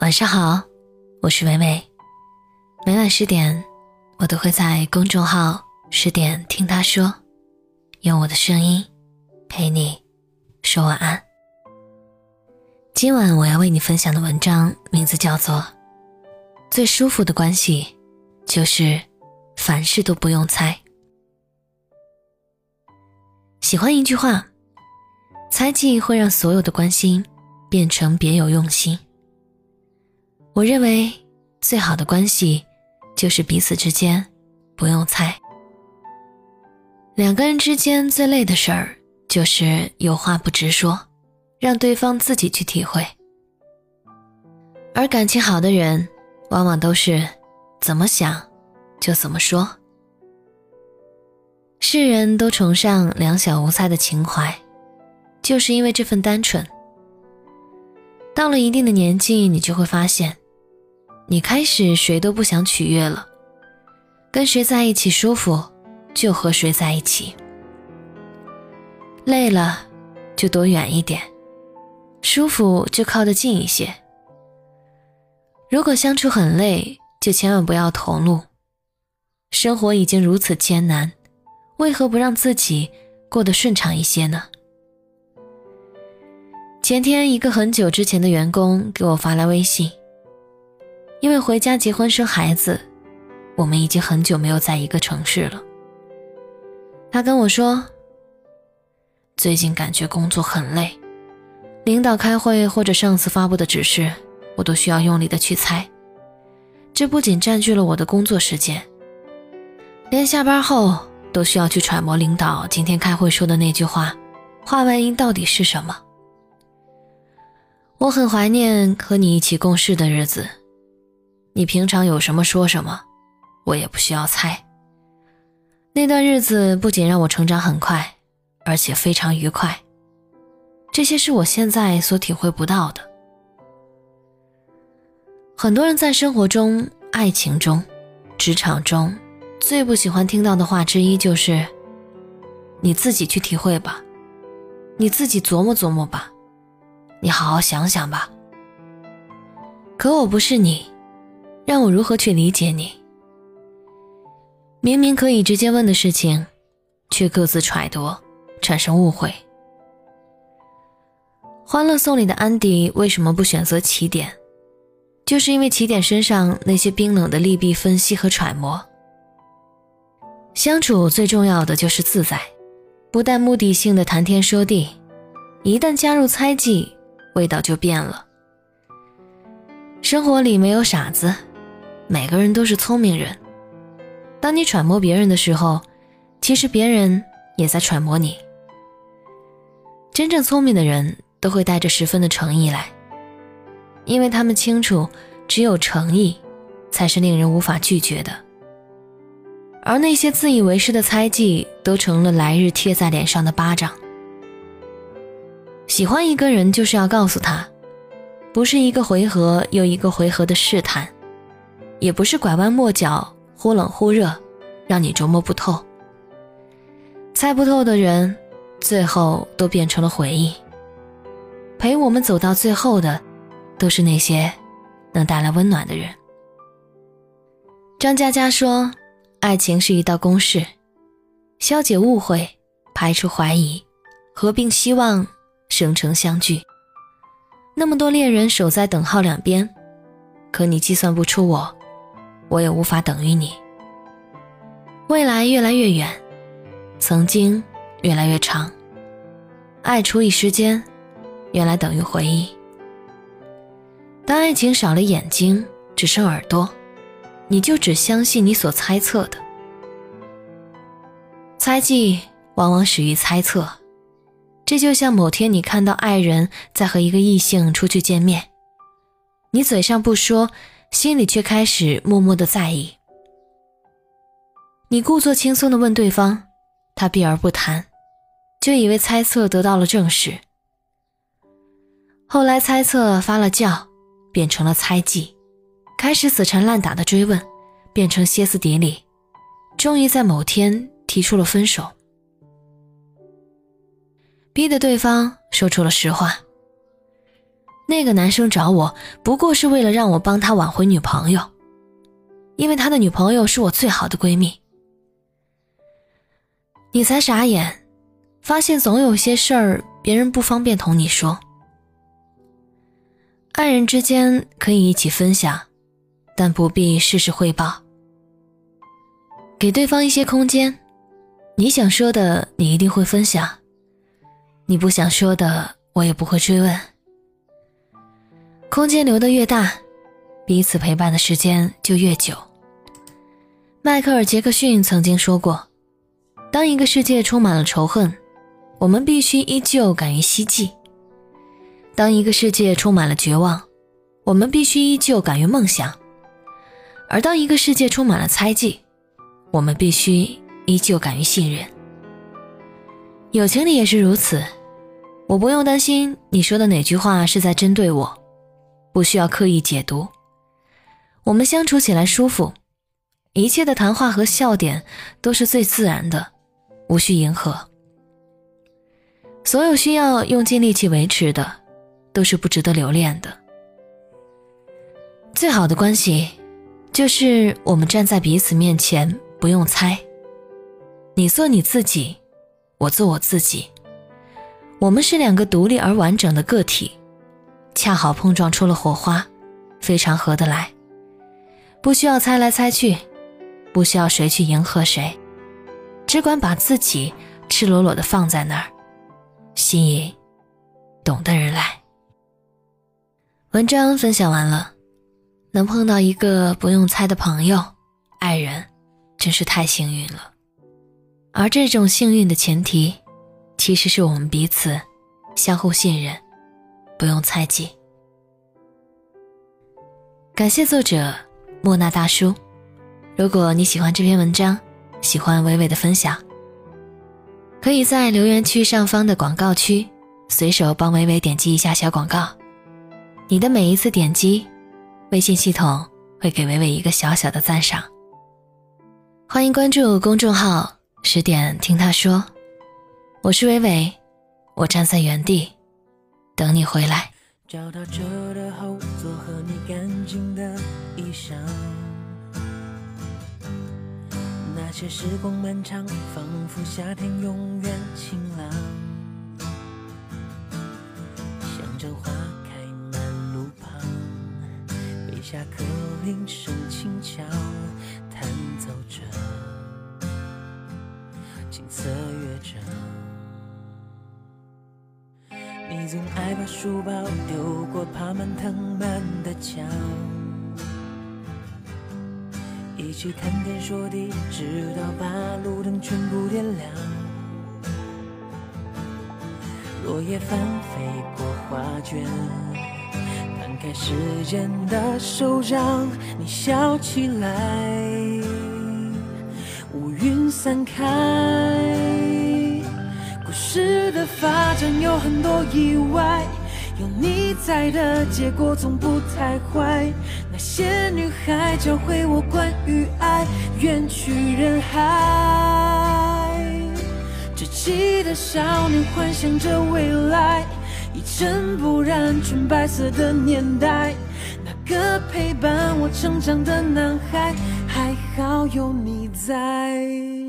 晚上好，我是伟伟。每晚十点，我都会在公众号“十点听他说”，用我的声音陪你说晚安。今晚我要为你分享的文章名字叫做《最舒服的关系就是凡事都不用猜》。喜欢一句话：猜忌会让所有的关心变成别有用心。我认为最好的关系。就是彼此之间不用猜。两个人之间最累的事儿，就是有话不直说，让对方自己去体会。而感情好的人，往往都是怎么想就怎么说。世人都崇尚两小无猜的情怀，就是因为这份单纯。到了一定的年纪，你就会发现。你开始谁都不想取悦了，跟谁在一起舒服就和谁在一起，累了就躲远一点，舒服就靠得近一些。如果相处很累，就千万不要投入。生活已经如此艰难，为何不让自己过得顺畅一些呢？前天，一个很久之前的员工给我发来微信。因为回家结婚生孩子，我们已经很久没有在一个城市了。他跟我说，最近感觉工作很累，领导开会或者上司发布的指示，我都需要用力的去猜。这不仅占据了我的工作时间，连下班后都需要去揣摩领导今天开会说的那句话，话外音到底是什么。我很怀念和你一起共事的日子。你平常有什么说什么，我也不需要猜。那段日子不仅让我成长很快，而且非常愉快。这些是我现在所体会不到的。很多人在生活中、爱情中、职场中，最不喜欢听到的话之一就是：“你自己去体会吧，你自己琢磨琢磨吧，你好好想想吧。”可我不是你。让我如何去理解你？明明可以直接问的事情，却各自揣度，产生误会。《欢乐颂》里的安迪为什么不选择起点？就是因为起点身上那些冰冷的利弊分析和揣摩。相处最重要的就是自在，不带目的性的谈天说地，一旦加入猜忌，味道就变了。生活里没有傻子。每个人都是聪明人。当你揣摩别人的时候，其实别人也在揣摩你。真正聪明的人都会带着十分的诚意来，因为他们清楚，只有诚意，才是令人无法拒绝的。而那些自以为是的猜忌，都成了来日贴在脸上的巴掌。喜欢一个人，就是要告诉他，不是一个回合又一个回合的试探。也不是拐弯抹角、忽冷忽热，让你琢磨不透。猜不透的人，最后都变成了回忆。陪我们走到最后的，都是那些能带来温暖的人。张嘉佳说：“爱情是一道公式，消解误会，排除怀疑，合并希望，生成相聚。那么多恋人守在等号两边，可你计算不出我。”我也无法等于你。未来越来越远，曾经越来越长。爱除以时间，原来等于回忆。当爱情少了眼睛，只剩耳朵，你就只相信你所猜测的。猜忌往往始于猜测，这就像某天你看到爱人在和一个异性出去见面，你嘴上不说。心里却开始默默的在意。你故作轻松的问对方，他避而不谈，就以为猜测得到了证实。后来猜测发了酵，变成了猜忌，开始死缠烂打的追问，变成歇斯底里，终于在某天提出了分手，逼得对方说出了实话。那个男生找我不过是为了让我帮他挽回女朋友，因为他的女朋友是我最好的闺蜜。你才傻眼，发现总有些事儿别人不方便同你说。爱人之间可以一起分享，但不必事事汇报。给对方一些空间，你想说的你一定会分享，你不想说的我也不会追问。空间留得越大，彼此陪伴的时间就越久。迈克尔·杰克逊曾经说过。当一个世界充满了仇恨，我们必须依旧敢于希冀；当一个世界充满了绝望，我们必须依旧敢于梦想；而当一个世界充满了猜忌，我们必须依旧敢于信任。友情里也是如此，我不用担心你说的哪句话是在针对我，不需要刻意解读。我们相处起来舒服，一切的谈话和笑点都是最自然的。无需迎合，所有需要用尽力气维持的，都是不值得留恋的。最好的关系，就是我们站在彼此面前，不用猜。你做你自己，我做我自己，我们是两个独立而完整的个体，恰好碰撞出了火花，非常合得来。不需要猜来猜去，不需要谁去迎合谁。只管把自己赤裸裸的放在那儿，吸引懂的人来。文章分享完了，能碰到一个不用猜的朋友、爱人，真是太幸运了。而这种幸运的前提，其实是我们彼此相互信任，不用猜忌。感谢作者莫那大叔。如果你喜欢这篇文章，喜欢微微的分享，可以在留言区上方的广告区随手帮伟伟点击一下小广告。你的每一次点击，微信系统会给伟伟一个小小的赞赏。欢迎关注公众号“十点听他说”，我是伟伟，我站在原地等你回来。找到的后座和你干净的衣裳。那些时光漫长，仿佛夏天永远晴朗。香蕉花开满路旁，北下客铃声轻巧，弹奏着金色乐章。你总爱把书包丢过爬满藤蔓的墙。一起谈天说地，直到把路灯全部点亮。落叶翻飞过画卷，摊开时间的手掌，你笑起来，乌云散开。故事的发展有很多意外。有你在的结果总不太坏。那些女孩教会我关于爱，远去人海。稚气的少年幻想着未来，一尘不染纯白色的年代。那个陪伴我成长的男孩，还好有你在。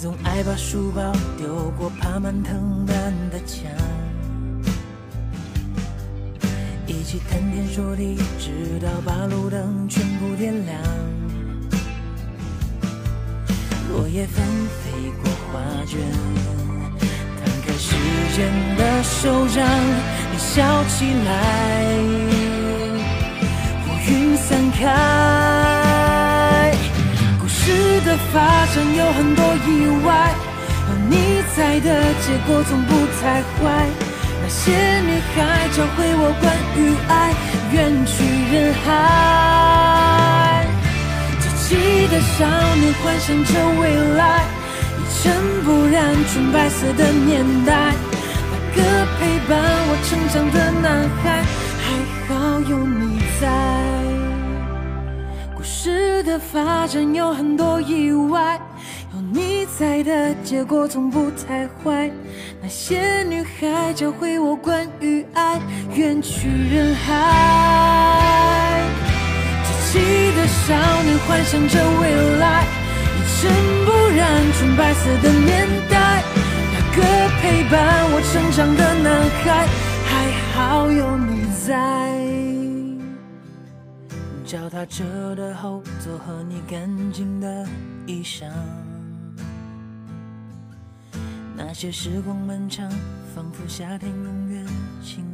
总爱把书包丢过爬满藤蔓的墙，一起谈天说地，直到把路灯全部点亮。落叶纷飞过画卷，摊开时间的手掌，你笑起来，乌云散开。的发展有很多意外，有你在的结果总不太坏。那些女孩教会我关于爱，远去人海。稚气的少年幻想着未来，一尘不染纯白色的年代。那个陪伴我成长的男孩，还好有你在。事的发展有很多意外。有你在的结果从不太坏。那些女孩教会我关于爱，远去人海。稚气的少年幻想着未来，一尘不染纯白色的年代。那个陪伴我成长的男孩，还好有你脚踏车的后座和你干净的衣裳。那些时光漫长，仿佛夏天永远晴